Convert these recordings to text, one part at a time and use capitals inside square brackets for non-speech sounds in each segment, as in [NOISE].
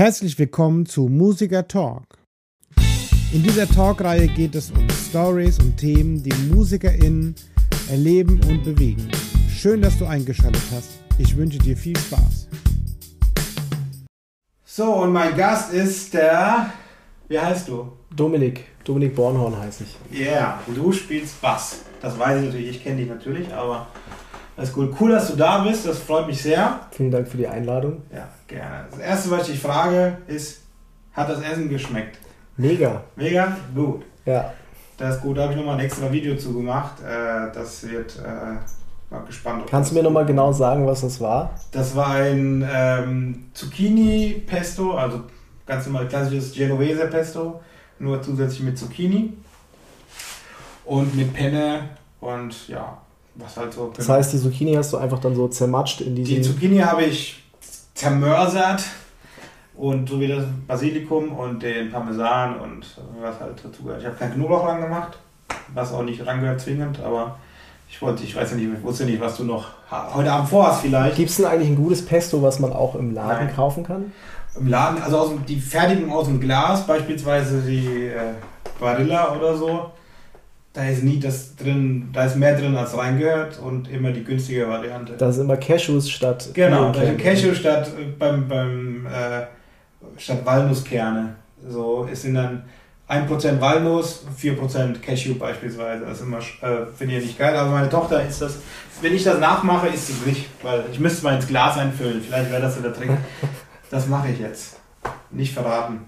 Herzlich willkommen zu Musiker Talk. In dieser Talkreihe geht es um Stories und Themen, die MusikerInnen erleben und bewegen. Schön, dass du eingeschaltet hast. Ich wünsche dir viel Spaß. So, und mein Gast ist der. Wie heißt du? Dominik. Dominik Bornhorn heiße ich. Ja, yeah, du spielst Bass. Das weiß ich natürlich, ich kenne dich natürlich, aber ist cool. Cool, dass du da bist, das freut mich sehr. Vielen Dank für die Einladung. Ja, gerne. Das erste, was ich dich frage, ist: Hat das Essen geschmeckt? Mega. Mega? Gut. Ja. Das ist gut, da habe ich nochmal ein extra Video zu gemacht. Äh, das wird. Äh, mal gespannt. Kannst du mir nochmal genau sagen, was das war? Das war ein ähm, Zucchini-Pesto, also ganz normal klassisches Genovese-Pesto, nur zusätzlich mit Zucchini und mit Penne und ja, was halt so. Das heißt, die Zucchini hast du einfach dann so zermatscht in diesen... Die Zucchini habe ich zermörsert und so wie das Basilikum und den Parmesan und was halt dazu gehört. Ich habe kein Knoblauch ran gemacht, was auch nicht rangehört zwingend, aber ich wollte, ich weiß nicht, ich wusste nicht, was du noch heute Abend vorhast vielleicht. Gibt es denn eigentlich ein gutes Pesto, was man auch im Laden Nein. kaufen kann? Im Laden, also aus dem, die Fertigung aus dem Glas, beispielsweise die äh, Barilla oder so, da ist nie das drin, da ist mehr drin als reingehört und immer die günstige Variante. Da sind immer Cashews statt. Genau, da sind Cashews statt äh, beim, beim äh, statt Walnusskerne. So, es sind dann 1% Walnuss, 4% Cashew beispielsweise. Das ist immer, äh, finde ich nicht geil, aber meine Tochter ist das, wenn ich das nachmache, ist sie nicht, weil ich müsste mal ins Glas einfüllen, vielleicht wäre das so der Trick. [LAUGHS] Das mache ich jetzt. Nicht verraten.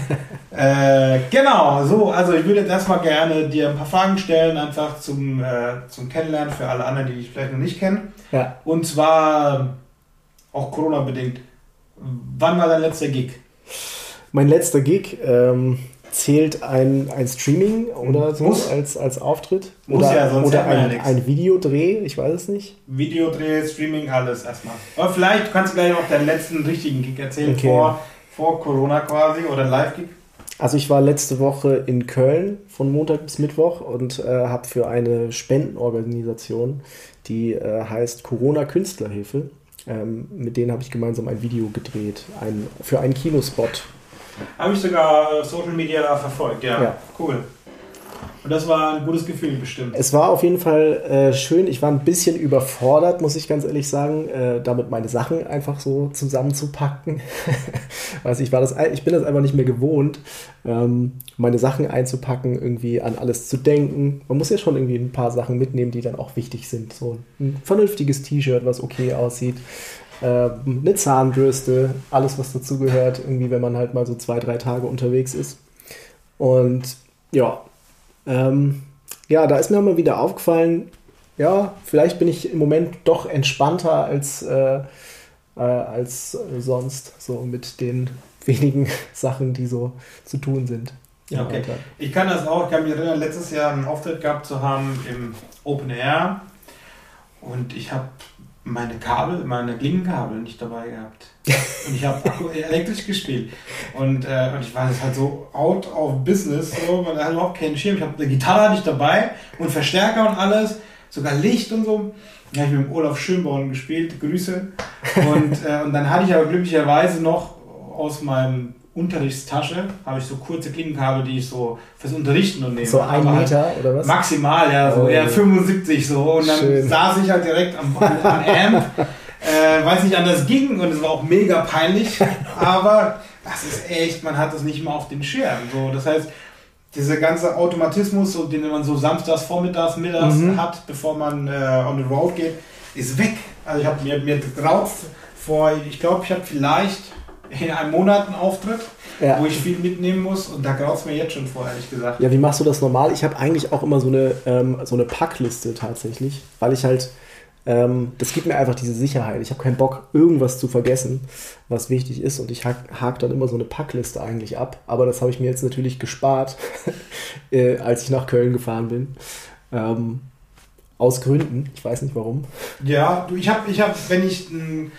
[LAUGHS] äh, genau, so, also ich würde jetzt erstmal gerne dir ein paar Fragen stellen, einfach zum, äh, zum Kennenlernen für alle anderen, die dich vielleicht noch nicht kennen. Ja. Und zwar auch Corona-bedingt. Wann war dein letzter Gig? Mein letzter Gig, ähm, Zählt ein, ein Streaming oder so Muss. als, als Auftritt? Muss oder, ja, sonst oder ein, ja ein Videodreh, ich weiß es nicht. Videodreh, Streaming, alles erstmal. Aber vielleicht kannst du gleich auch deinen letzten richtigen Gig erzählen, okay. vor, vor Corona quasi oder Live-Gig. Also ich war letzte Woche in Köln von Montag bis Mittwoch und äh, habe für eine Spendenorganisation, die äh, heißt Corona Künstlerhilfe, ähm, mit denen habe ich gemeinsam ein Video gedreht, ein, für einen Kinospot habe ich sogar äh, Social Media verfolgt, ja. ja. Cool. Und das war ein gutes Gefühl bestimmt. Es war auf jeden Fall äh, schön. Ich war ein bisschen überfordert, muss ich ganz ehrlich sagen, äh, damit meine Sachen einfach so zusammenzupacken. [LAUGHS] Weiß ich, war das, ich bin das einfach nicht mehr gewohnt, ähm, meine Sachen einzupacken, irgendwie an alles zu denken. Man muss ja schon irgendwie ein paar Sachen mitnehmen, die dann auch wichtig sind. So ein vernünftiges T-Shirt, was okay aussieht äh, eine Zahnbürste, alles was dazugehört, irgendwie, wenn man halt mal so zwei, drei Tage unterwegs ist. Und ja, ähm, ja, da ist mir mal wieder aufgefallen, ja, vielleicht bin ich im Moment doch entspannter als, äh, äh, als sonst, so mit den [LAUGHS] wenigen Sachen, die so zu tun sind. Ja, okay. Ich kann das auch, ich kann mich erinnern, letztes Jahr einen Auftritt gehabt zu haben im Open Air und ich habe meine Kabel, meine Klinkenkabel nicht dabei gehabt. Und ich habe elektrisch gespielt. Und, äh, und ich war jetzt halt so out of business, so, man hat überhaupt keinen Schirm. Ich habe eine Gitarre nicht dabei und Verstärker und alles, sogar Licht und so. Da habe ich mit dem Olaf Schönborn gespielt, Grüße. Und, äh, und dann hatte ich aber glücklicherweise noch aus meinem Unterrichtstasche habe ich so kurze Klinkenkabel, die ich so fürs Unterrichten und nehme. So ein Meter oder was? Maximal, ja, so oh. eher 75 so. Und dann Schön. saß ich halt direkt am, am Amp, [LAUGHS] äh, weil es nicht anders ging und es war auch mega peinlich. aber das ist echt, man hat das nicht mal auf den Schirm. So, das heißt, dieser ganze Automatismus, so, den man so samstags, vormittags, mittags mhm. hat, bevor man äh, on the road geht, ist weg. Also ich habe mir, mir drauf vor, ich glaube, ich habe vielleicht in einem Monat einen Auftritt, ja. wo ich viel mitnehmen muss und da graut es mir jetzt schon vor, ehrlich gesagt. Ja, wie machst du das normal? Ich habe eigentlich auch immer so eine, ähm, so eine Packliste tatsächlich, weil ich halt, ähm, das gibt mir einfach diese Sicherheit. Ich habe keinen Bock, irgendwas zu vergessen, was wichtig ist und ich hake hak dann immer so eine Packliste eigentlich ab. Aber das habe ich mir jetzt natürlich gespart, [LAUGHS] äh, als ich nach Köln gefahren bin. Ähm, aus Gründen, ich weiß nicht warum. Ja, du, ich habe, ich hab, wenn ich ein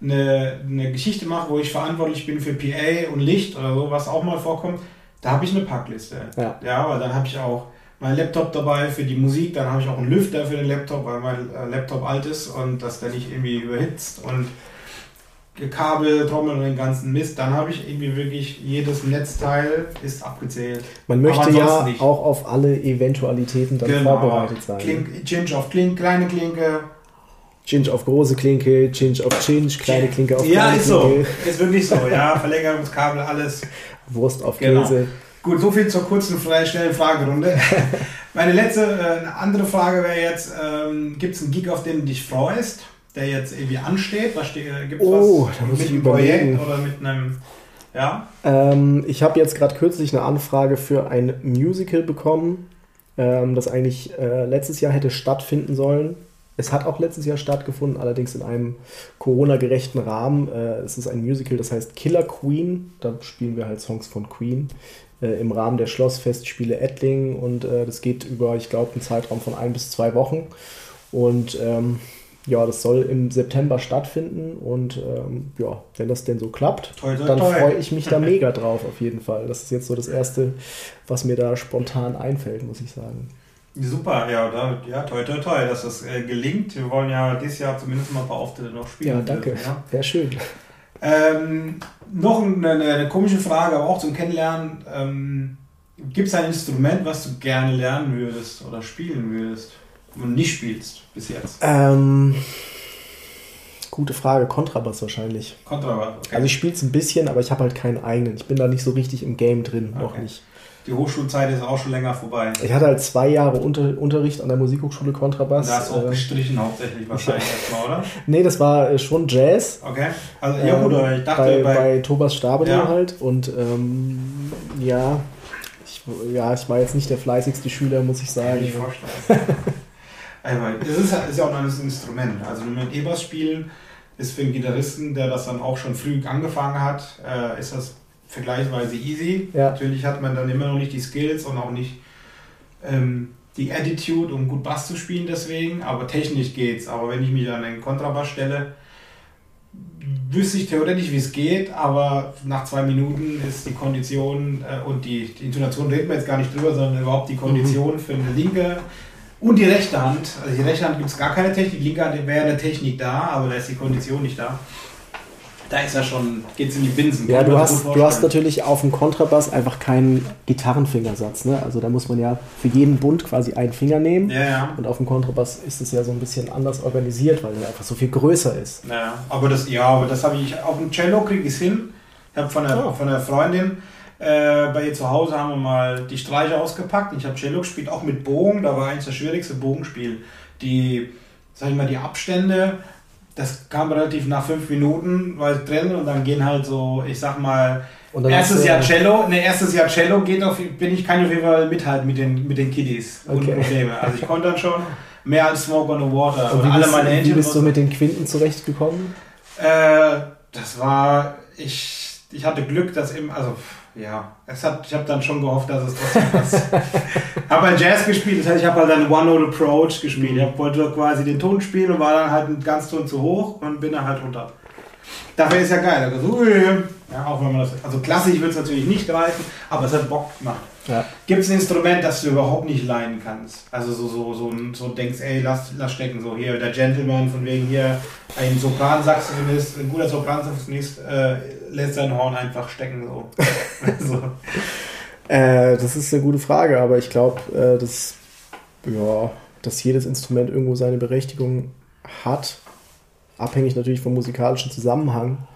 eine, eine Geschichte mache, wo ich verantwortlich bin für PA und Licht oder so, was auch mal vorkommt, da habe ich eine Packliste. Ja, ja aber dann habe ich auch mein Laptop dabei für die Musik, dann habe ich auch einen Lüfter für den Laptop, weil mein äh, Laptop alt ist und dass der nicht irgendwie überhitzt und Kabel, Trommel und den ganzen Mist, dann habe ich irgendwie wirklich jedes Netzteil ist abgezählt. Man möchte ja nicht. auch auf alle Eventualitäten dann genau. vorbereitet sein. Klink, Chinch auf Klink, kleine Klinke. Chinch auf große Klinke, Chinch auf Chinch, kleine Klinke auf ja, kleine ist Klinke. so. Ist wirklich so, ja. Verlängerungskabel, alles. Wurst auf genau. Käse. Gut, so viel zur kurzen, schnellen Fragerunde. [LAUGHS] Meine letzte, äh, eine andere Frage wäre jetzt, ähm, gibt es einen Gig, auf den du dich freust? der jetzt irgendwie ansteht? Was steht, äh, gibt oh, was mit einem Projekt oder mit einem. Ja? Ähm, ich habe jetzt gerade kürzlich eine Anfrage für ein Musical bekommen, ähm, das eigentlich äh, letztes Jahr hätte stattfinden sollen. Es hat auch letztes Jahr stattgefunden, allerdings in einem Corona-gerechten Rahmen. Äh, es ist ein Musical, das heißt Killer Queen. Da spielen wir halt Songs von Queen äh, im Rahmen der Schlossfestspiele Ettling und äh, das geht über, ich glaube, einen Zeitraum von ein bis zwei Wochen. Und ähm, ja, das soll im September stattfinden und ähm, ja, wenn das denn so klappt, toi, toi, dann freue ich mich da [LAUGHS] mega drauf auf jeden Fall. Das ist jetzt so das Erste, was mir da spontan einfällt, muss ich sagen. Super, ja, da, ja, toi, toi, toi, dass das äh, gelingt. Wir wollen ja dieses Jahr zumindest mal ein paar Auftritte noch spielen. Ja, danke. Dürfen, ja? Wäre schön. Ähm, noch eine, eine, komische Frage, aber auch zum Kennenlernen. Ähm, Gibt es ein Instrument, was du gerne lernen würdest oder spielen würdest? und nicht spielst bis jetzt? Ähm, gute Frage. Kontrabass wahrscheinlich. Kontrabass, okay. Also ich spiele es ein bisschen, aber ich habe halt keinen eigenen. Ich bin da nicht so richtig im Game drin, okay. noch nicht. Die Hochschulzeit ist auch schon länger vorbei. Ich hatte halt zwei Jahre Unter Unterricht an der Musikhochschule Kontrabass. Da hast du auch äh, gestrichen hauptsächlich [LAUGHS] wahrscheinlich erstmal, oder? nee, das war äh, schon Jazz. Okay. Also ja gut, ähm, ich dachte bei, bei, bei Thomas Stabenow ja. halt. Und ähm, ja, ich, ja, ich war jetzt nicht der fleißigste Schüler, muss ich sagen. Kann ich vorstellen. [LAUGHS] Es ist, ist ja auch ein Instrument. Also mit E-Bass spielen ist für einen Gitarristen, der das dann auch schon früh angefangen hat, äh, ist das vergleichsweise easy. Ja. Natürlich hat man dann immer noch nicht die Skills und auch nicht ähm, die Attitude, um gut Bass zu spielen deswegen, aber technisch geht's. Aber wenn ich mich an den Kontrabass stelle, wüsste ich theoretisch, wie es geht, aber nach zwei Minuten ist die Kondition äh, und die, die Intonation reden wir jetzt gar nicht drüber, sondern überhaupt die Kondition mhm. für eine linke und die rechte Hand. Also die rechte Hand gibt es gar keine Technik, die linke Hand wäre eine Technik da, aber da ist die Kondition nicht da. Da ist ja schon, geht es in die Binsen. Ja, du hast, du hast natürlich auf dem Kontrabass einfach keinen Gitarrenfingersatz. Ne? Also da muss man ja für jeden Bund quasi einen Finger nehmen. Ja, ja. Und auf dem Kontrabass ist es ja so ein bisschen anders organisiert, weil er einfach so viel größer ist. Ja, aber das, ja, aber das habe ich auf dem Cello kriege ich es hin. Ich habe von, der, oh. von der Freundin äh, bei ihr zu Hause haben wir mal die Streicher ausgepackt. Ich habe Cello gespielt, auch mit Bogen. Da war eigentlich das schwierigste Bogenspiel. Die, sag ich mal, die Abstände, das kam relativ nach fünf Minuten, weil drin und dann gehen halt so, ich sag mal, erstes Jahr Cello, ne, erstes Jahr Cello geht auf, bin ich, kann ich auf jeden Fall mithalten mit den, mit den Kiddies. Okay. Ohne Probleme. Also ich konnte dann schon mehr als Smoke on the Water. Und wie alle bist, meine Händchen wie bist du mit den Quinten zurechtgekommen? Äh, das war, ich, ich hatte Glück, dass eben, also ja, es hat, ich habe dann schon gehofft, dass es trotzdem was. [LAUGHS] habe halt Jazz gespielt, das heißt, ich habe halt dann One-Note Approach gespielt. Ich wollte quasi den Ton spielen und war dann halt ein ganz Ton zu hoch und bin dann halt runter. Dafür ist ja geil. Also, ja, auch wenn man das, also klassisch wird es natürlich nicht greifen, aber es hat Bock gemacht. Ja. Gibt es ein Instrument, das du überhaupt nicht leihen kannst? Also so, so, so, so denkst, ey, lass, lass stecken, so hier der Gentleman, von wegen hier ein Sopransaxophonist, ein guter Sopransaxophonist äh, lässt sein Horn einfach stecken. So. [LAUGHS] so. Äh, das ist eine gute Frage, aber ich glaube, äh, dass, ja, dass jedes Instrument irgendwo seine Berechtigung hat, abhängig natürlich vom musikalischen Zusammenhang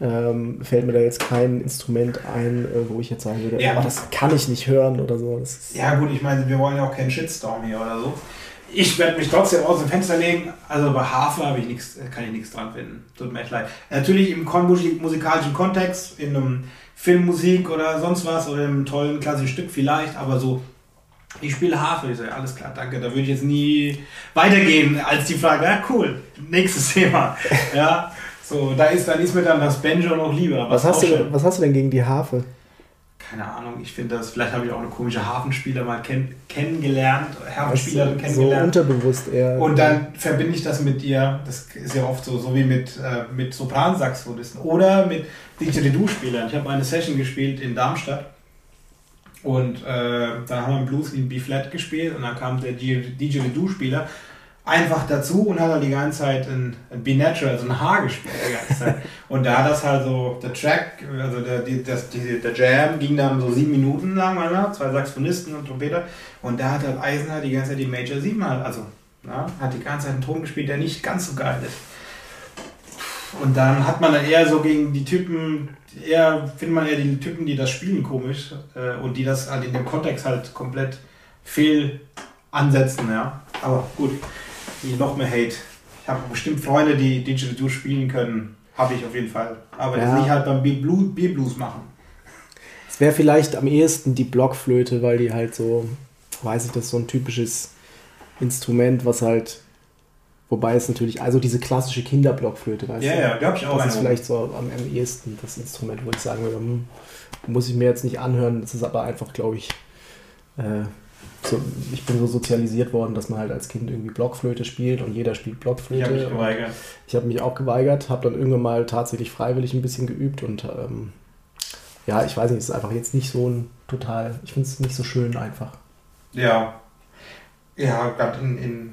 ähm, fällt mir da jetzt kein Instrument ein, äh, wo ich jetzt sagen würde, ja. oh, das kann ich nicht hören oder so. ja gut, ich meine, wir wollen ja auch keinen Shitstorm hier oder so. Ich werde mich trotzdem aus dem Fenster legen. Also bei Harfe habe ich nichts, kann ich nichts dran finden. Tut mir echt leid. Natürlich im musikalischen Kontext, in einem Filmmusik oder sonst was oder in einem tollen klassischen Stück vielleicht, aber so ich spiele Harfe. Ich so, ja, alles klar, danke. Da würde ich jetzt nie weitergehen als die Frage, ja cool, nächstes [LAUGHS] Thema. Ja, so, da ist, dann ist mir dann das Banjo noch lieber. Was, hast, du, was hast du denn gegen die Harfe? Keine Ahnung, ich finde das, vielleicht habe ich auch eine komische Hafenspieler mal kenn, kennengelernt, Hafenspielerin kennengelernt. So unterbewusst eher. Und dann verbinde ich das mit ihr, das ist ja oft so, so wie mit, äh, mit Sopransaxophonisten oder mit Didgeridoo-Spielern. Ich habe eine Session gespielt in Darmstadt und äh, dann haben wir Blues in B-Flat gespielt und dann kam der Didgeridoo-Spieler einfach dazu und hat dann die ganze Zeit ein, ein B-Natural, also ein Haar gespielt die ganze Zeit. [LAUGHS] und da hat das halt so, der Track, also der, die, das, die, der Jam ging dann so sieben Minuten lang, oder? zwei Saxophonisten und Trompeter. Und da hat halt Eisen die ganze Zeit die Major 7 halt, also na, hat die ganze Zeit einen Ton gespielt, der nicht ganz so geil ist. Und dann hat man dann eher so gegen die Typen, eher findet man eher die Typen, die das spielen komisch äh, und die das halt in dem Kontext halt komplett fehl ansetzen, ja. Aber gut, die noch mehr Hate. Ich habe bestimmt Freunde, die Digital spielen können. Habe ich auf jeden Fall. Aber ja. das nicht halt beim B-Blues machen. Es wäre vielleicht am ehesten die Blockflöte, weil die halt so, weiß ich, das ist so ein typisches Instrument, was halt Wobei es natürlich, also diese klassische Kinderblockflöte, weißt ja, du? Ja, ja, glaube ich auch. Das ist vielleicht so am, am ehesten das Instrument, wo ich sagen würde, hm, muss ich mir jetzt nicht anhören. Das ist aber einfach, glaube ich, äh, so, ich bin so sozialisiert worden, dass man halt als Kind irgendwie Blockflöte spielt und jeder spielt Blockflöte. Ich habe mich geweigert. Ich habe mich auch geweigert, habe dann irgendwann mal tatsächlich freiwillig ein bisschen geübt und ähm, ja, ich weiß nicht, es ist einfach jetzt nicht so ein total, ich finde es nicht so schön einfach. Ja. Ja, gerade in, in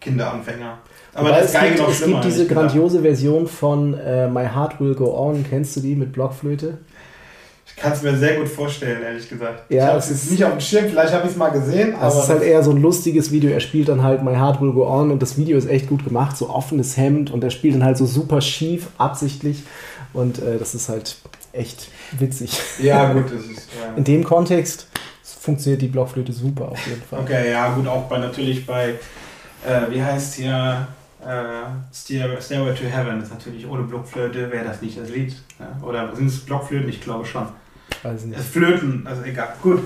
Kinderanfänger. Aber das es, gibt, es gibt diese grandiose Version von äh, My Heart Will Go On, kennst du die mit Blockflöte? Ich kann es mir sehr gut vorstellen, ehrlich gesagt. Ja, ich habe es jetzt nicht auf dem Schirm, vielleicht habe ich es mal gesehen. Aber es ist halt eher so ein lustiges Video. Er spielt dann halt My Heart Will Go On und das Video ist echt gut gemacht, so offenes Hemd und er spielt dann halt so super schief, absichtlich und äh, das ist halt echt witzig. Ja, [LAUGHS] gut, das ist. Ja. In dem Kontext funktioniert die Blockflöte super auf jeden Fall. Okay, ja, gut, auch bei natürlich bei, äh, wie heißt hier, äh, Stairway to Heaven ist natürlich ohne Blockflöte, wäre das nicht das Lied. Ja? Oder sind es Blockflöten? Ich glaube schon. Weiß nicht. Flöten, also egal. Gut.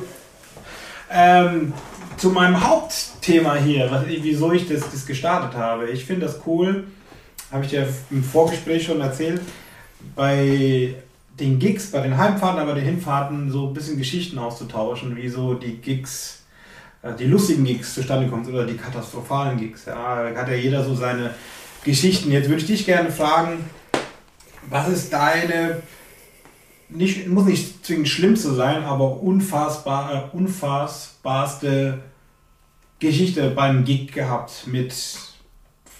Ähm, zu meinem Hauptthema hier, was, wieso ich das, das gestartet habe. Ich finde das cool, habe ich dir im Vorgespräch schon erzählt, bei den Gigs, bei den Heimfahrten, aber den Hinfahrten so ein bisschen Geschichten auszutauschen, wie so die Gigs, äh, die lustigen Gigs zustande kommen oder die katastrophalen Gigs. Ja, hat ja jeder so seine Geschichten. Jetzt würde ich dich gerne fragen, was ist deine nicht, muss nicht zwingend schlimmste sein, aber unfassbar, äh, unfassbarste Geschichte beim Gig gehabt mit,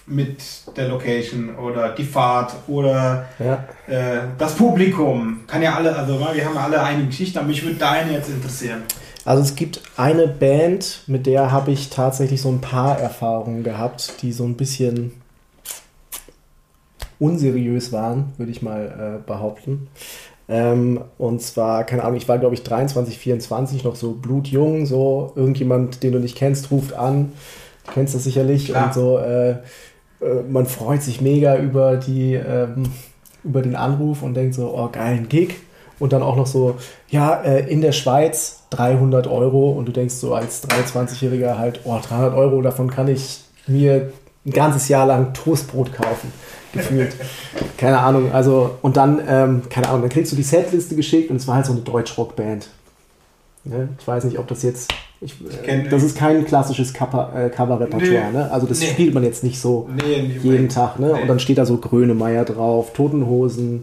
mit der Location oder die Fahrt oder ja. äh, das Publikum. Kann ja alle, also wir haben alle eine Geschichte, aber mich würde deine jetzt interessieren. Also es gibt eine Band, mit der habe ich tatsächlich so ein paar Erfahrungen gehabt, die so ein bisschen unseriös waren, würde ich mal äh, behaupten. Ähm, und zwar, keine Ahnung, ich war glaube ich 23, 24, noch so blutjung, so irgendjemand, den du nicht kennst, ruft an. Du kennst das sicherlich. Klar. Und so, äh, äh, man freut sich mega über die, ähm, über den Anruf und denkt so, oh geil, ein Gig. Und dann auch noch so, ja, äh, in der Schweiz 300 Euro. Und du denkst so als 23-Jähriger halt, oh, 300 Euro, davon kann ich mir ein ganzes Jahr lang Toastbrot kaufen gefühlt. keine Ahnung, also, und dann, ähm, keine Ahnung, dann kriegst du die Setliste geschickt und es war halt so eine Deutschrockband. Ne? Ich weiß nicht, ob das jetzt. Ich, äh, das ist kein klassisches äh, Cover-Repertoire, nee, ne? Also das nee. spielt man jetzt nicht so nee, jeden Tag, ne? Und dann steht da so Grönemeyer drauf, Totenhosen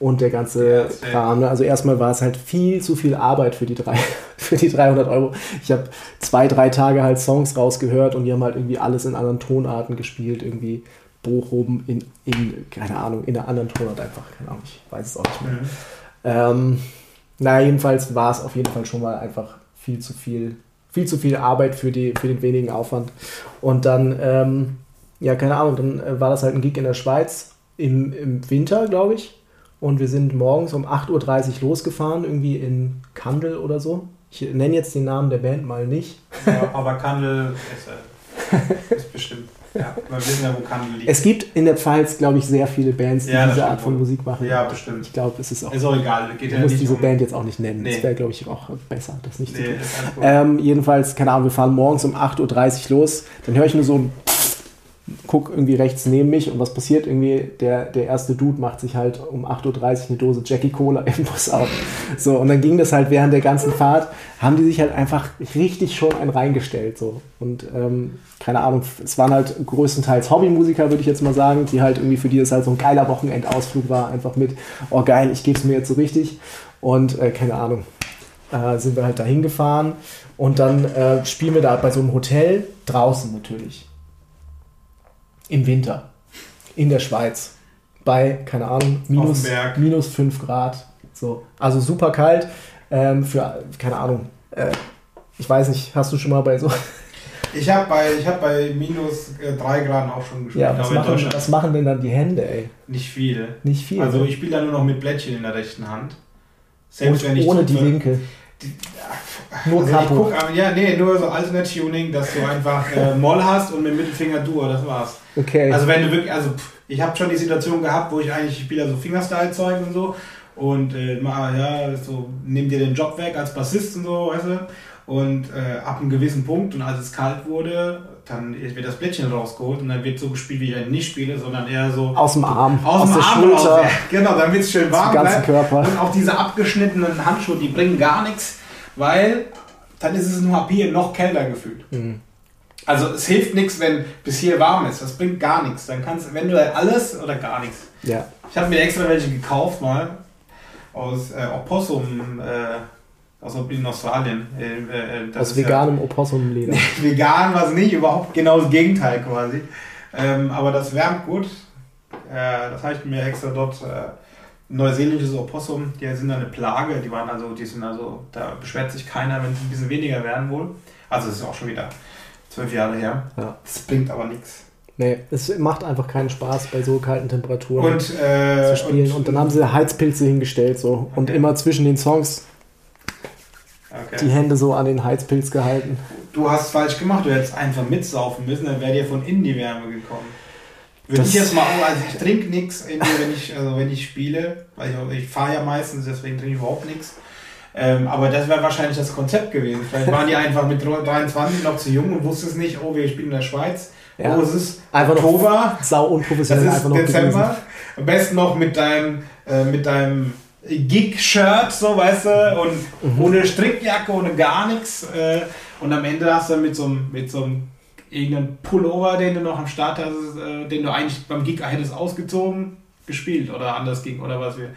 und der ganze ja, Kram. Ne? Also erstmal war es halt viel zu viel Arbeit für die, drei, [LAUGHS] für die 300 Euro. Ich habe zwei, drei Tage halt Songs rausgehört und die haben halt irgendwie alles in anderen Tonarten gespielt, irgendwie Bochum in, in, keine Ahnung, in einer anderen Tonart einfach, keine Ahnung, ich weiß es auch nicht mehr. Mhm. Ähm, naja, jedenfalls war es auf jeden Fall schon mal einfach viel zu viel, viel zu viel Arbeit für, die, für den wenigen Aufwand. Und dann, ähm, ja, keine Ahnung, dann äh, war das halt ein Gig in der Schweiz im, im Winter, glaube ich. Und wir sind morgens um 8.30 Uhr losgefahren, irgendwie in Kandel oder so. Ich nenne jetzt den Namen der Band mal nicht. Ja, aber Kandel ist, äh, ist bestimmt ja, wir wissen ja, wo Kandel liegt. Es gibt in der Pfalz, glaube ich, sehr viele Bands, die ja, diese Art von Musik machen. Ja, bestimmt. Ich glaube, es ist auch. Ist auch egal. Geht ja muss diese um Band jetzt auch nicht nennen. Nee. Das wäre, glaube ich, auch besser, das nicht nee, zu tun. Ähm, jedenfalls, keine Ahnung, wir fahren morgens um 8.30 Uhr los. Dann höre ich nur so ein guck irgendwie rechts neben mich und was passiert irgendwie? Der, der erste Dude macht sich halt um 8.30 Uhr eine Dose Jackie Cola im Bus auf. So, und dann ging das halt während der ganzen Fahrt, haben die sich halt einfach richtig schon ein reingestellt. So. Und ähm, keine Ahnung, es waren halt größtenteils Hobbymusiker, würde ich jetzt mal sagen, die halt irgendwie für die das halt so ein geiler Wochenendausflug war, einfach mit, oh geil, ich gebe es mir jetzt so richtig. Und äh, keine Ahnung, äh, sind wir halt da hingefahren und dann äh, spielen wir da bei so einem Hotel draußen natürlich. Im Winter. In der Schweiz. Bei, keine Ahnung, minus, minus 5 Grad. So. Also super kalt. Ähm, für, keine Ahnung, äh, ich weiß nicht, hast du schon mal bei so. [LAUGHS] Ich habe bei, hab bei minus äh, 3 Grad auch schon gespielt. Ja, was, machen, was machen denn dann die Hände, ey? Nicht viel. Nicht viel. Also ich spiele da nur noch mit Blättchen in der rechten Hand. Selbst Und wenn ich ohne die Winkel. Die, nur also Kapo. Guck, ja, nee, nur so Alternate Tuning, dass du einfach äh, Moll hast und mit Mittelfinger Dur, das war's. Okay. Also wenn du wirklich, also ich habe schon die Situation gehabt, wo ich eigentlich, ich spiele so Fingerstyle-Zeug und so und äh, mal, ja, so, nimm dir den Job weg als Bassist und so, weißt du, und äh, ab einem gewissen Punkt und als es kalt wurde, dann wird das Blättchen rausgeholt und dann wird so gespielt, wie ich halt nicht spiele, sondern eher so aus dem Arm, aus, aus dem der Arm Schulter, raus, genau, damit es schön warm bleibt. Körper. Und auch diese abgeschnittenen Handschuhe, die bringen gar nichts, weil dann ist es nur hier noch kälter gefühlt. Mhm. Also es hilft nichts, wenn bis hier warm ist. Das bringt gar nichts. Dann kannst wenn du alles oder gar nichts. Ja. Ich habe mir extra welche gekauft mal aus äh, Opossum. Äh, aus in Australien. Äh, äh, aus veganem ja, Opossumleder. [LAUGHS] vegan war es nicht, überhaupt genau das Gegenteil quasi. Ähm, aber das wärmt gut. Äh, das habe ich mir extra dort. Neuseeländisches Opossum, die sind eine Plage, die waren also, die sind also, da beschwert sich keiner, wenn es ein bisschen weniger werden wohl. Also es ist auch schon wieder zwölf Jahre her. Ja. Das bringt aber nichts. Nee, es macht einfach keinen Spaß bei so kalten Temperaturen und, äh, zu spielen. Und, und, dann haben sie Heizpilze hingestellt so okay. und immer zwischen den Songs okay. die Hände so an den Heizpilz gehalten. Du hast falsch gemacht, du hättest einfach mitsaufen müssen, dann wäre dir von innen die Wärme gekommen. Würde ich jetzt mal, also ich trinke nichts, wenn ich, also wenn ich spiele, weil ich, ich fahre ja meistens, deswegen trinke ich überhaupt nichts. Ähm, aber das wäre wahrscheinlich das Konzept gewesen. Vielleicht waren die einfach mit 23 noch zu jung und wussten es nicht, oh, wir spielen in der Schweiz. Ja. Oh, es ist einfach Oktober. Sau unprofessionell. Das ist einfach noch Dezember. Gewesen. Am besten noch mit deinem, äh, mit deinem Gig-Shirt, so weißt du, und mhm. ohne Strickjacke, ohne gar nichts. Äh, und am Ende hast du mit so einem, mit so einem irgendeinen Pullover, den du noch am Start hast, äh, den du eigentlich beim Gig hättest ausgezogen, gespielt oder anders ging oder was wir.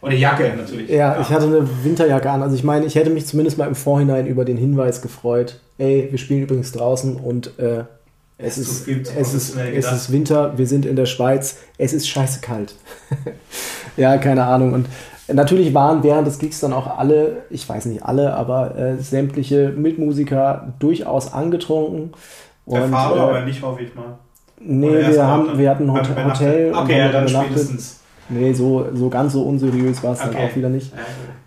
Oder Jacke natürlich. Ja, ja, ich hatte eine Winterjacke an. Also ich meine, ich hätte mich zumindest mal im Vorhinein über den Hinweis gefreut. Ey, wir spielen übrigens draußen und äh, es, ist, es, ist, es ist Winter, wir sind in der Schweiz, es ist scheiße kalt. [LAUGHS] ja, keine Ahnung. Und natürlich waren während des Gigs dann auch alle, ich weiß nicht alle, aber äh, sämtliche Mitmusiker durchaus angetrunken. Der und, Fahrer äh, aber nicht, hoffe ich mal. Nee, wir, haben, wir hatten ein Hotel. Hotel okay, ja, dann spätestens. Nee, so, so ganz so unseriös war es okay. dann auch wieder nicht.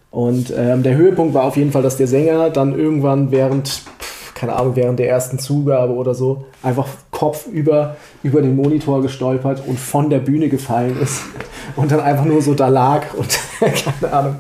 Und ähm, der Höhepunkt war auf jeden Fall, dass der Sänger dann irgendwann während, keine Ahnung, während der ersten Zugabe oder so, einfach Kopf über, über den Monitor gestolpert und von der Bühne gefallen ist [LAUGHS] und dann einfach nur so da lag und [LAUGHS] keine Ahnung.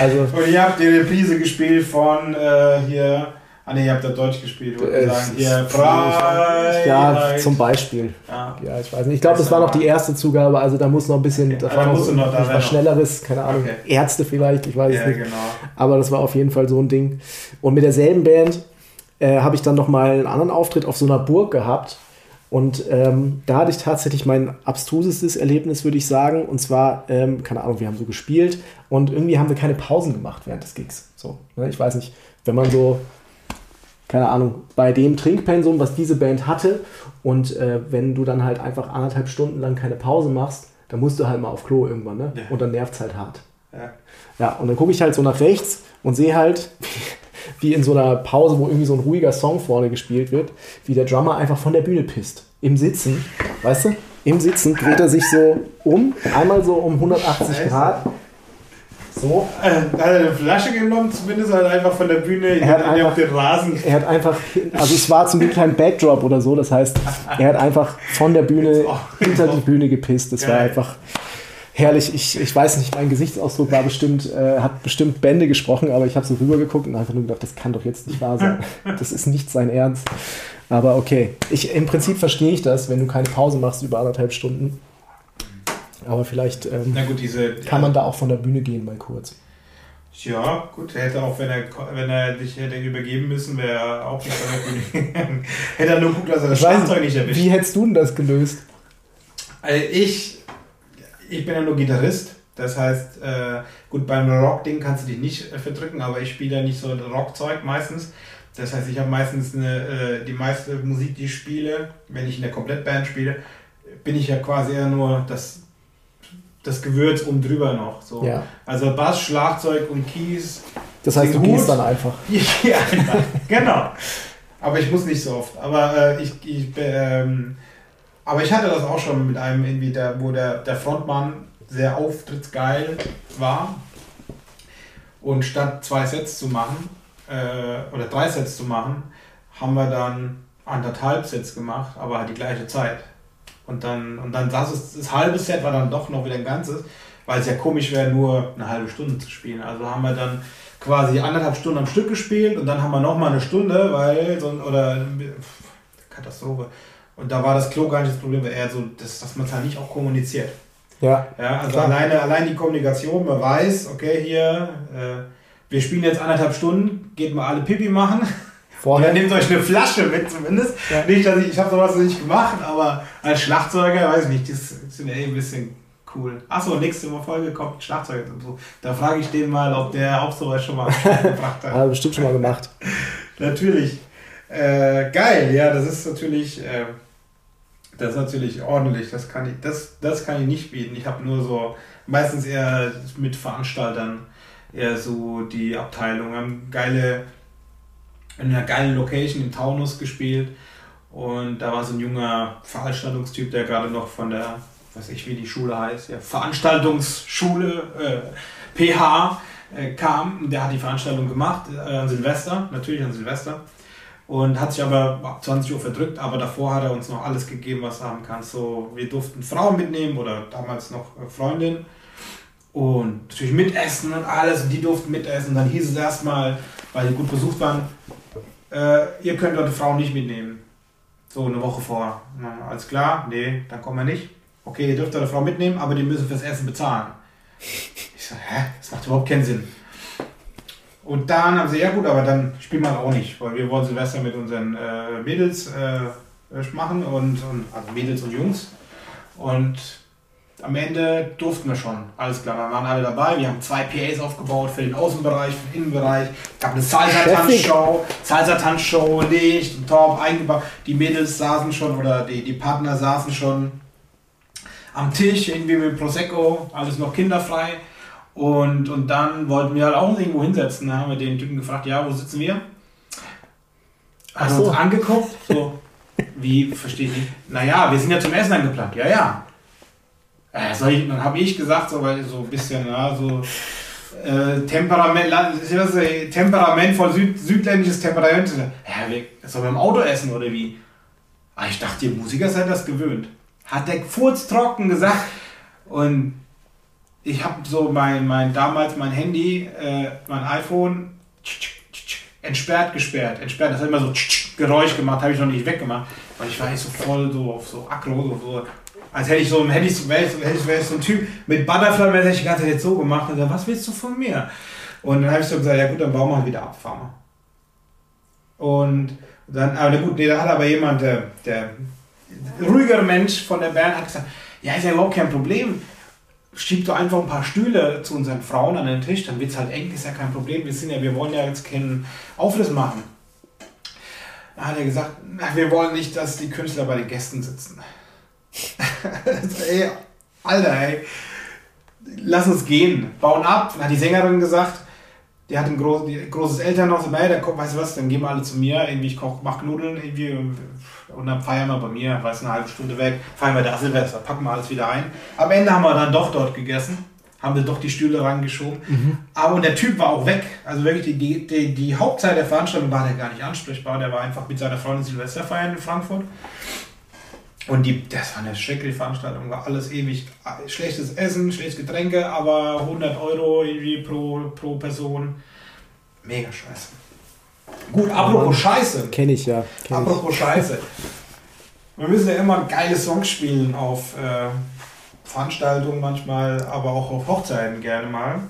Also, und ihr habt die Reprise gespielt von äh, hier Ah ne, ihr habt da Deutsch gespielt, würde ich sagen. Ihr Freiheit. Ja, zum Beispiel. Ja. ja, ich weiß nicht. Ich glaube, das war noch die erste Zugabe, also da muss noch ein bisschen, okay. da war noch, noch da was Schnelleres, keine Ahnung, okay. Ärzte vielleicht, ich weiß ja, es nicht. Genau. Aber das war auf jeden Fall so ein Ding. Und mit derselben Band äh, habe ich dann nochmal einen anderen Auftritt auf so einer Burg gehabt. Und ähm, da hatte ich tatsächlich mein abstrusestes Erlebnis, würde ich sagen. Und zwar, ähm, keine Ahnung, wir haben so gespielt und irgendwie haben wir keine Pausen gemacht während des Gigs. So, ne? Ich weiß nicht, wenn man so keine Ahnung, bei dem Trinkpensum, was diese Band hatte. Und äh, wenn du dann halt einfach anderthalb Stunden lang keine Pause machst, dann musst du halt mal auf Klo irgendwann, ne? Ja. Und dann nervt es halt hart. Ja. ja, und dann gucke ich halt so nach rechts und sehe halt, [LAUGHS] wie in so einer Pause, wo irgendwie so ein ruhiger Song vorne gespielt wird, wie der Drummer einfach von der Bühne pisst. Im Sitzen, weißt du? Im Sitzen dreht er sich so um, einmal so um 180 Grad so. Äh, hat er eine Flasche genommen, zumindest halt einfach von der Bühne er hat einfach, auf den Rasen. Er hat einfach, also es war zum Glück kein Backdrop oder so, das heißt, er hat einfach von der Bühne [LAUGHS] hinter die Bühne gepisst. Das Geil. war einfach herrlich. Ich, ich weiß nicht, mein Gesichtsausdruck war bestimmt, äh, hat bestimmt Bände gesprochen, aber ich habe so rübergeguckt und einfach nur gedacht, das kann doch jetzt nicht wahr sein. [LAUGHS] Das ist nicht sein Ernst. Aber okay, ich, im Prinzip verstehe ich das, wenn du keine Pause machst über anderthalb Stunden. Aber vielleicht ähm, gut, diese, kann man da auch von der Bühne gehen mal kurz. Ja, gut, hätte auch, wenn er, wenn er dich hätte übergeben müssen, wäre er auch nicht von der Bühne [LAUGHS] hätte er nur geguckt, dass er das Schlagzeug nicht erwischt. Wie hättest du denn das gelöst? Also ich, ich bin ja nur Gitarrist. Das heißt, äh, gut, beim Rock-Ding kannst du dich nicht äh, verdrücken, aber ich spiele ja nicht so Rockzeug meistens. Das heißt, ich habe meistens eine, äh, die meiste Musik, die ich spiele, wenn ich in der Komplettband spiele, bin ich ja quasi eher nur das, das Gewürz um drüber noch. So. Ja. Also Bass, Schlagzeug und Keys. Das heißt, du Gut. gehst dann einfach. [LAUGHS] ja, genau. Aber ich muss nicht so oft. Aber äh, ich, ich ähm, aber ich hatte das auch schon mit einem irgendwie, der, wo der, der Frontmann sehr auftrittsgeil war. Und statt zwei Sets zu machen, äh, oder drei Sets zu machen, haben wir dann anderthalb Sets gemacht, aber halt die gleiche Zeit. Und dann, und dann saß es, das halbe Set war dann doch noch wieder ein ganzes, weil es ja komisch wäre, nur eine halbe Stunde zu spielen. Also haben wir dann quasi anderthalb Stunden am Stück gespielt und dann haben wir nochmal eine Stunde, weil, so, oder pff, Katastrophe. Und da war das Klo gar nicht das Problem, eher so, dass, dass man es halt nicht auch kommuniziert. Ja. Ja, also Klar. alleine, allein die Kommunikation, man weiß, okay, hier, äh, wir spielen jetzt anderthalb Stunden, geht mal alle Pipi machen. [LAUGHS] Vorher. nehmt euch eine Flasche mit zumindest. Ja. Nicht, dass ich, ich habe sowas noch nicht gemacht, aber als Schlagzeuger, weiß ich nicht, das sind ja eh ein bisschen cool. Achso, nächste Folge kommt Schlagzeuger dazu. Da frage ich den mal, ob der auch sowas schon mal [LAUGHS] gebracht hat. Hat bestimmt schon mal gemacht. [LAUGHS] Natürlich. Äh, geil, ja, das ist natürlich, äh, das ist natürlich ordentlich. Das kann ich, das, das kann ich nicht bieten. Ich habe nur so meistens eher mit Veranstaltern eher so die Abteilung. Haben geile, in einer geilen Location in Taunus gespielt und da war so ein junger Veranstaltungstyp, der gerade noch von der, weiß ich wie die Schule heißt, ja, Veranstaltungsschule äh, PH äh, kam. Der hat die Veranstaltung gemacht äh, an Silvester, natürlich an Silvester. Und hat sich aber ab 20 Uhr verdrückt, aber davor hat er uns noch alles gegeben, was er haben kann. So, wir durften Frauen mitnehmen oder damals noch äh, Freundin. Und natürlich mitessen und alles. Und die durften mitessen. Dann hieß es erstmal, weil die gut besucht waren, äh, ihr könnt eure Frau nicht mitnehmen. So eine Woche vor. Na, alles klar? Nee, dann kommen wir nicht. Okay, ihr dürft eure Frau mitnehmen, aber die müssen fürs Essen bezahlen. [LAUGHS] Ich so, hä? Das macht überhaupt keinen Sinn. Und dann haben sie, ja gut, aber dann spielen wir auch nicht, weil wir wollen Silvester mit unseren äh, Mädels äh, machen und, und also Mädels und Jungs. Und am Ende durften wir schon. Alles klar, wir waren alle dabei. Wir haben zwei PAs aufgebaut für den Außenbereich, für den Innenbereich. Es gab eine Salsa-Tanzshow, Salsa-Tanzshow, Licht und Top eingebaut. Die Mädels saßen schon oder die, die Partner saßen schon am Tisch, irgendwie mit Prosecco, alles noch kinderfrei. Und, und dann wollten wir halt auch irgendwo hinsetzen. Da haben wir den Typen gefragt, ja, wo sitzen wir? Er so. uns angeguckt, so, [LAUGHS] wie, verstehe ich nicht. Naja, wir sind ja zum Essen angeplant. Ja, ja. Äh, soll ich, dann habe ich gesagt, so, weil so ein bisschen, ja, so äh, Temperament, das, äh, Temperament voll Süd, südländisches Temperament. Ja, wir, sollen wir im Auto essen oder wie? Ah, ich dachte, ihr Musiker seid das gewöhnt. Hat der furztrocken gesagt. Und ich habe so mein, mein damals mein Handy, äh, mein iPhone entsperrt, gesperrt, entsperrt. Das hat immer so Geräusch gemacht, habe ich noch nicht weggemacht, weil ich war nicht so voll so auf so aggro, so, so als hätte ich so, hätte ich wäre ich, hätte ich, wäre ich so ein Typ mit Butterfly, hätte ich die ganze Zeit jetzt so gemacht und dann, was willst du von mir? Und dann habe ich so gesagt, ja gut, dann bauen wir halt wieder ab, wir. Und dann, aber gut, nee, da hat aber jemand, der, der ruhigere Mensch von der Band hat gesagt, ja, ist ja überhaupt kein Problem. Schieb doch einfach ein paar Stühle zu unseren Frauen an den Tisch, dann wird es halt eng, ist ja kein Problem. Wir sind ja, wir wollen ja jetzt keinen Aufriss machen. Da hat er gesagt, na, wir wollen nicht, dass die Künstler bei den Gästen sitzen. [LAUGHS] ey, Alter, ey, lass uns gehen, bauen ab. Dann hat die Sängerin gesagt, die hat ein groß, die, großes Elternhaus, ey, da kommt, weißt du was, dann gehen wir alle zu mir, irgendwie ich koch, mach Nudeln irgendwie und, und dann feiern wir bei mir, weiß eine halbe Stunde weg, feiern wir da Silvester, packen wir alles wieder ein. Am Ende haben wir dann doch dort gegessen, haben wir doch die Stühle rangeschoben, aber und der Typ war auch weg, also wirklich die, die, die, die Hauptzeit der Veranstaltung war der gar nicht ansprechbar, der war einfach mit seiner Freundin Silvester feiern in Frankfurt. Und die, das war eine schreckliche Veranstaltung, war alles ewig schlechtes Essen, schlechtes Getränke, aber 100 Euro irgendwie pro, pro Person. Mega scheiße. Gut, apropos Scheiße. Kenne ich ja. Kenn ich. Apropos Scheiße. Wir müssen ja immer geile Songs spielen auf äh, Veranstaltungen manchmal, aber auch auf Hochzeiten gerne mal.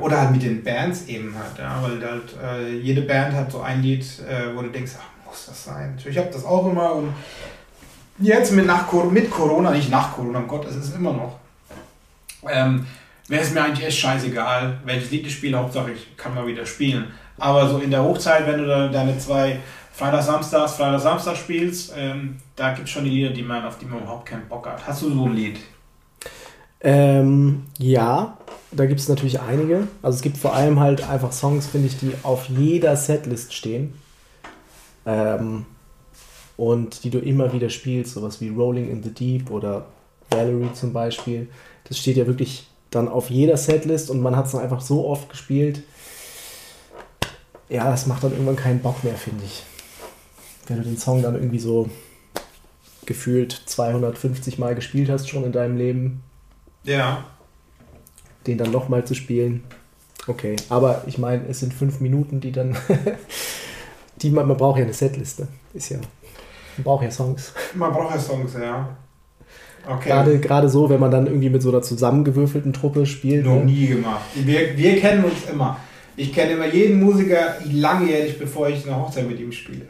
Oder halt mit den Bands eben halt, ja, weil halt, äh, jede Band hat so ein Lied, äh, wo du denkst, ach, muss das sein? Ich habe das auch immer und jetzt mit, nach, mit Corona, nicht nach Corona, um Gott, es ist immer noch. Ähm, Wäre es mir eigentlich echt scheißegal, welches Lied ich spiele, Hauptsache ich kann mal wieder spielen. Aber so in der Hochzeit, wenn du da deine zwei Freitag, Samstags, Freitag, Samstag spielst, ähm, da gibt es schon die Lieder, die man, auf die man überhaupt keinen Bock hat. Hast du so ein Lied? Ähm, ja, da gibt es natürlich einige. Also es gibt vor allem halt einfach Songs, finde ich, die auf jeder Setlist stehen. Ähm, und die du immer wieder spielst, sowas wie Rolling in the Deep oder Valerie zum Beispiel. Das steht ja wirklich dann auf jeder Setlist und man hat es dann einfach so oft gespielt. Ja, das macht dann irgendwann keinen Bock mehr, finde ich. Wenn du den Song dann irgendwie so gefühlt 250 Mal gespielt hast schon in deinem Leben. Ja. Den dann nochmal zu spielen. Okay, aber ich meine, es sind fünf Minuten, die dann. [LAUGHS] die man, man braucht ja eine Setliste. Ist ja. Man braucht ja Songs. Man braucht ja Songs, ja. Okay. Gerade, gerade so, wenn man dann irgendwie mit so einer zusammengewürfelten Truppe spielt. Noch ne? nie gemacht. Wir, wir kennen uns immer. Ich kenne immer jeden Musiker langjährig, bevor ich eine Hochzeit mit ihm spiele.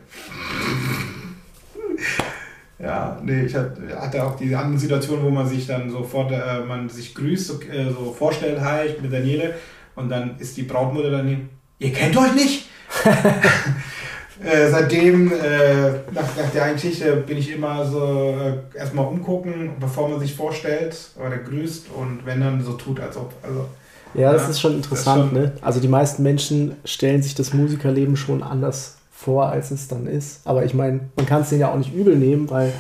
Ja, nee, ich hatte auch diese andere Situation, wo man sich dann sofort, äh, man sich grüßt, so, äh, so vorstellt, hi, ich bin Daniele, und dann ist die Brautmutter daneben, ihr kennt euch nicht? [LAUGHS] äh, seitdem, äh, nach, nach der einen Geschichte, bin ich immer so äh, erstmal umgucken, bevor man sich vorstellt oder grüßt und wenn dann so tut, als ob. Also, ja, das ja, ist schon interessant, ist schon, ne? Also die meisten Menschen stellen sich das Musikerleben schon anders vor, als es dann ist. Aber ich meine, man kann es denen ja auch nicht übel nehmen, weil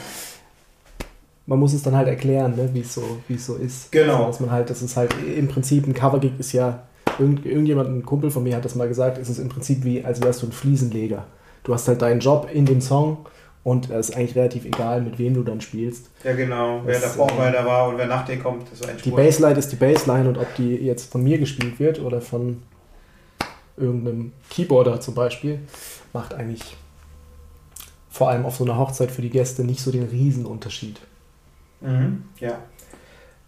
man muss es dann halt erklären, ne, wie es so, so ist. Genau. Also, dass man halt, das ist halt im Prinzip ein Covergig ist ja, irgend, irgendjemand, ein Kumpel von mir hat das mal gesagt, ist es im Prinzip wie, als wärst du ein Fliesenleger. Du hast halt deinen Job in dem Song und es ist eigentlich relativ egal, mit wem du dann spielst. Ja, genau. Wer der Vorreiter äh, war und wer nach dir kommt, ist eigentlich Die Bassline ist die Bassline und ob die jetzt von mir gespielt wird oder von irgendeinem Keyboarder zum Beispiel, macht eigentlich vor allem auf so einer Hochzeit für die Gäste nicht so den Riesenunterschied. Mhm, ja.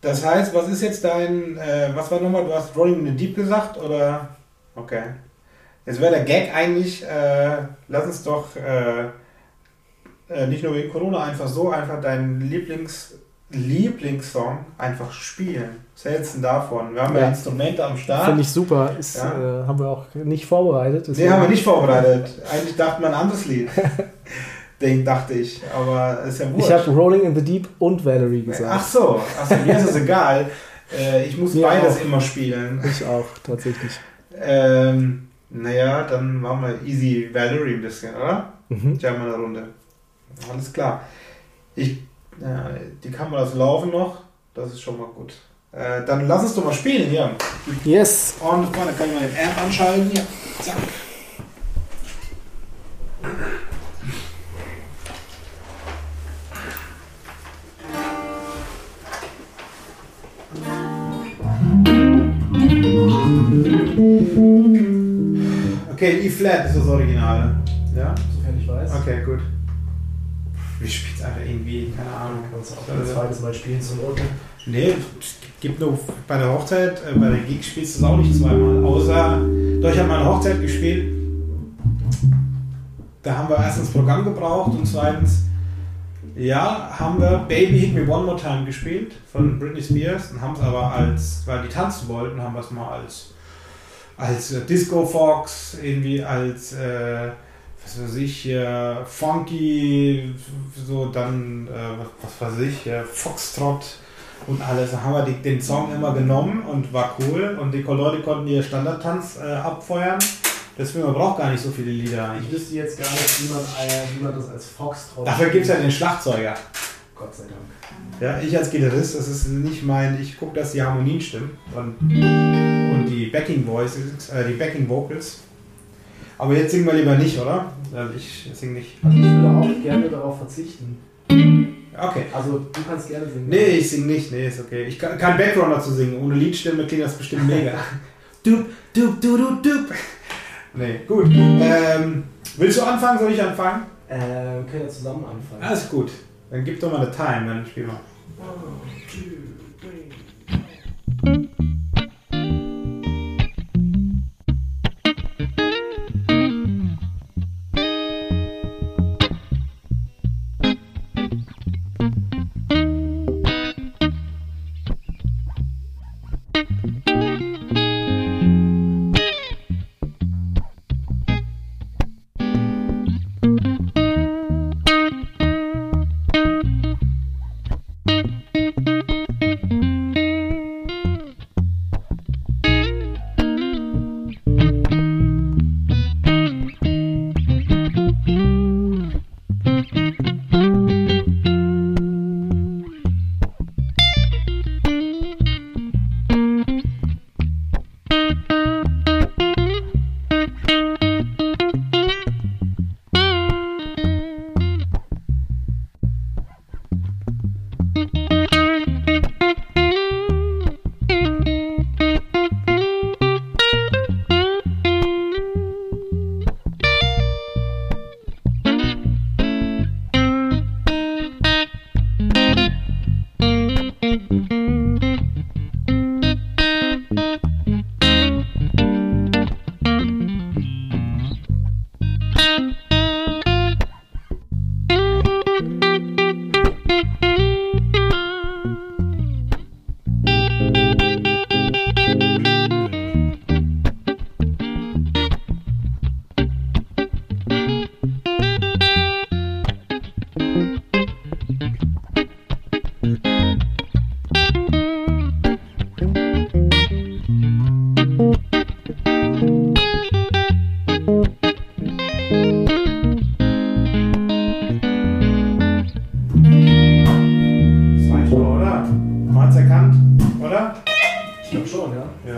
Das heißt, was ist jetzt dein, äh, was war nochmal, du hast Rolling in the Deep gesagt oder? Okay. Jetzt wäre der Gag eigentlich, äh, lass uns doch äh, äh, nicht nur wegen Corona einfach so einfach deinen Lieblings, Lieblingssong einfach spielen. Selten davon. Wir haben ja, ja Instrumente am Start. Finde ich super. Ist, ja. äh, haben wir auch nicht vorbereitet. Nee, haben wir nicht vorbereitet. [LAUGHS] Eigentlich dachte man ein anderes Lied. [LAUGHS] Den dachte ich, aber ist ja wurscht. Ich habe Rolling in the Deep und Valerie gesagt. Ach so, Ach so mir ist es egal. Äh, ich muss mir beides auch. immer spielen. Ich auch, tatsächlich. Ähm, naja, dann machen wir Easy Valerie ein bisschen, oder? Mhm. Habe mal eine Runde. Alles klar. Ich, äh, die Kameras laufen noch, das ist schon mal gut. Äh, dann lass es doch mal spielen hier. Yes. Und dann kann ich mal den Amp anschalten. Hier. Zack. Okay, E-Flat ist das Original. Ja? Sofern ich weiß. Okay, gut. Wir spielen es einfach irgendwie, keine Ahnung. Kannst du auch ein zweites Mal spielen zum Noten? Nee, gibt nur bei der Hochzeit, äh, bei der Gig spielst du es auch nicht zweimal. Außer, doch ich habe mal eine Hochzeit gespielt. Da haben wir erstens Programm gebraucht und zweitens, ja, haben wir Baby Hit Me One More Time gespielt von Britney Spears und haben es aber als, weil die tanzen wollten, haben wir es mal als, als äh, Disco Fox, irgendwie als, äh, was weiß ich, äh, Funky, so dann, äh, was weiß ich, äh, Foxtrot und alles. Da haben wir die, den Song immer genommen und war cool und die Leute konnten ihr Standardtanz äh, abfeuern. Deswegen man braucht gar nicht so viele Lieder. Ich wüsste jetzt gar nicht, wie man, wie man das als Foxtrot. Dafür gibt es ja den Schlagzeuger. Gott sei Dank. Ja, ich als Gitarrist, das ist nicht mein, ich gucke, dass die Harmonien stimmen und die Backing Voices, äh, die Backing Vocals. Aber jetzt singen wir lieber nicht, oder? Also ich singe nicht. Also ich würde auch gerne darauf verzichten. Okay. Also du kannst gerne singen. Nee, ich singe nicht. Nee, ist okay. Ich kann, kann Background dazu singen. Ohne Liedstimme klingt das bestimmt mega. [LAUGHS] dup, dup, dup, dup, dup. Nee, gut. Ähm, willst du anfangen? Soll ich anfangen? Äh, wir können ja zusammen anfangen. Alles gut. Dann gib doch mal eine Time, dann spielen wir. One, two,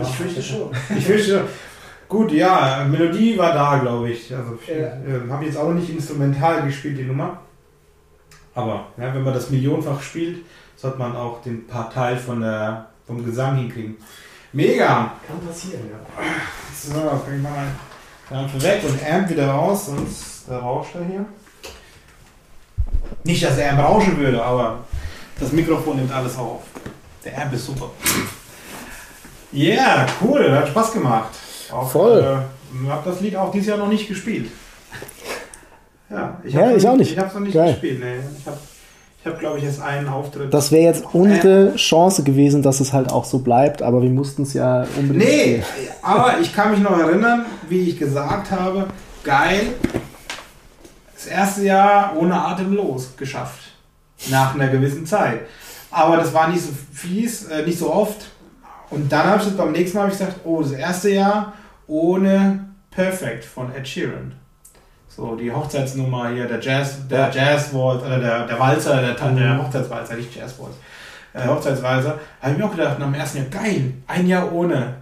Fische. [LAUGHS] Gut, ja, Melodie war da, glaube ich. Also Ja. äh, habe jetzt auch noch nicht instrumental gespielt, die Nummer. Aber ja, wenn man das millionenfach spielt, sollte man auch den paar Teil von der, vom Gesang hinkriegen. Mega! Kann passieren, ja. So, ich mal Dampf weg und Amp wieder raus, sonst der rauscht er hier. Nicht, dass der Amp rauschen würde, aber das Mikrofon nimmt alles auf. Der Amp ist super. Yeah, cool, hat Spaß gemacht. Auch, Voll. Äh, hab das Lied auch dieses Jahr noch nicht gespielt. Ja, ich, Ja, ich noch auch nicht. Ich habe es noch nicht Geil. gespielt. Nee. Ich habe, ich hab, glaube ich, jetzt einen Auftritt. Das wäre jetzt unsere Chance gewesen, dass es halt auch so bleibt, aber wir mussten es ja unbedingt Nee, spielen. aber ich kann mich noch erinnern, wie ich gesagt habe, geil, das erste Jahr ohne Atemlos geschafft. Nach einer gewissen Zeit. Aber das war nicht so fies, äh, nicht so oft. Und dann habe ich das beim nächsten Mal ich gesagt, oh, das erste Jahr ohne Perfect von Ed Sheeran. So, die Hochzeitsnummer hier, der Jazz, der Jazz Waltz, oder der, der Walzer, der, der Mhm. Hochzeitswalzer, nicht Jazz Waltz. Äh, Hochzeitswalzer, habe ich mir auch gedacht, nach dem ersten Jahr, geil, ein Jahr ohne.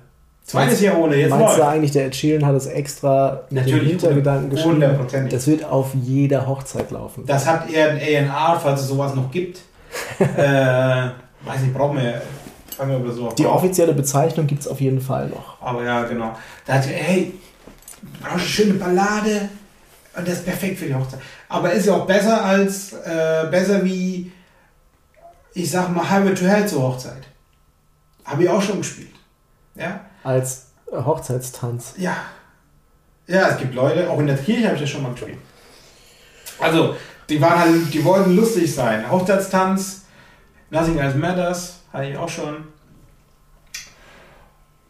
Zweites Jahr ohne, jetzt Meinst du läuft. eigentlich, der Ed Sheeran hat es extra Natürlich, Hintergedanken geschrieben? Das wird auf jeder Hochzeit laufen. Das hat er ein A&R, falls es sowas noch gibt. [LAUGHS] äh, weiß nicht, brauchen wir, ob das so Die offizielle Bezeichnung gibt es auf jeden Fall noch. Aber ja, genau. Da hat er, hey, du brauchst eine schöne Ballade und das ist perfekt für die Hochzeit. Aber ist ja auch besser als, äh, besser wie, ich sag mal, Highway to Hell zur Hochzeit. Habe ich auch schon gespielt. Ja? Als Hochzeitstanz. Ja. Ja, es gibt Leute, auch in der Kirche habe ich das schon mal gespielt. Also, die waren halt, die wollten lustig sein. Hochzeitstanz, Nothing Else Matters, hatte ich auch schon.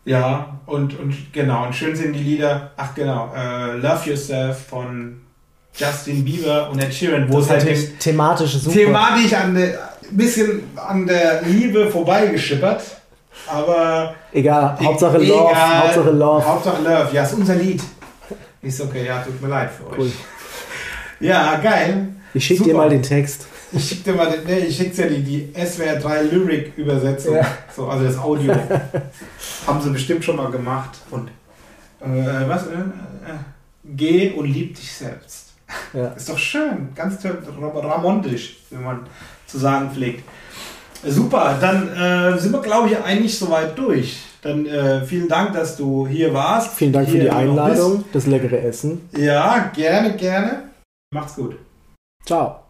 Ja, und, und genau, und schön sind die Lieder, ach genau, äh, Love Yourself von Justin Bieber und Ed Sheeran, wo Das es halt thematisch super. thematisch an der, ein bisschen an der Liebe vorbeigeschippert, aber Egal, E- Hauptsache Love, egal. Hauptsache Love. Hauptsache Love, ja, ist unser Lied. Ist okay, ja, tut mir leid für euch. Cool. Ja, geil. Ich schicke dir mal den Text. Ich schick dir mal, nee, ich schick's ja die, die SWR 3 Lyric Übersetzung. Ja. So, also das Audio. [LAUGHS] Haben sie bestimmt schon mal gemacht. Und äh, was? Äh, äh, geh und lieb dich selbst. Ja. Ist doch schön, ganz toll, ramontisch, wie man zu sagen pflegt. Super, dann äh, sind wir, glaube ich, eigentlich soweit durch. Dann äh, vielen Dank, dass du hier warst. Vielen Dank für die Einladung, das leckere Essen. Ja, gerne, gerne. Macht's gut. Ciao.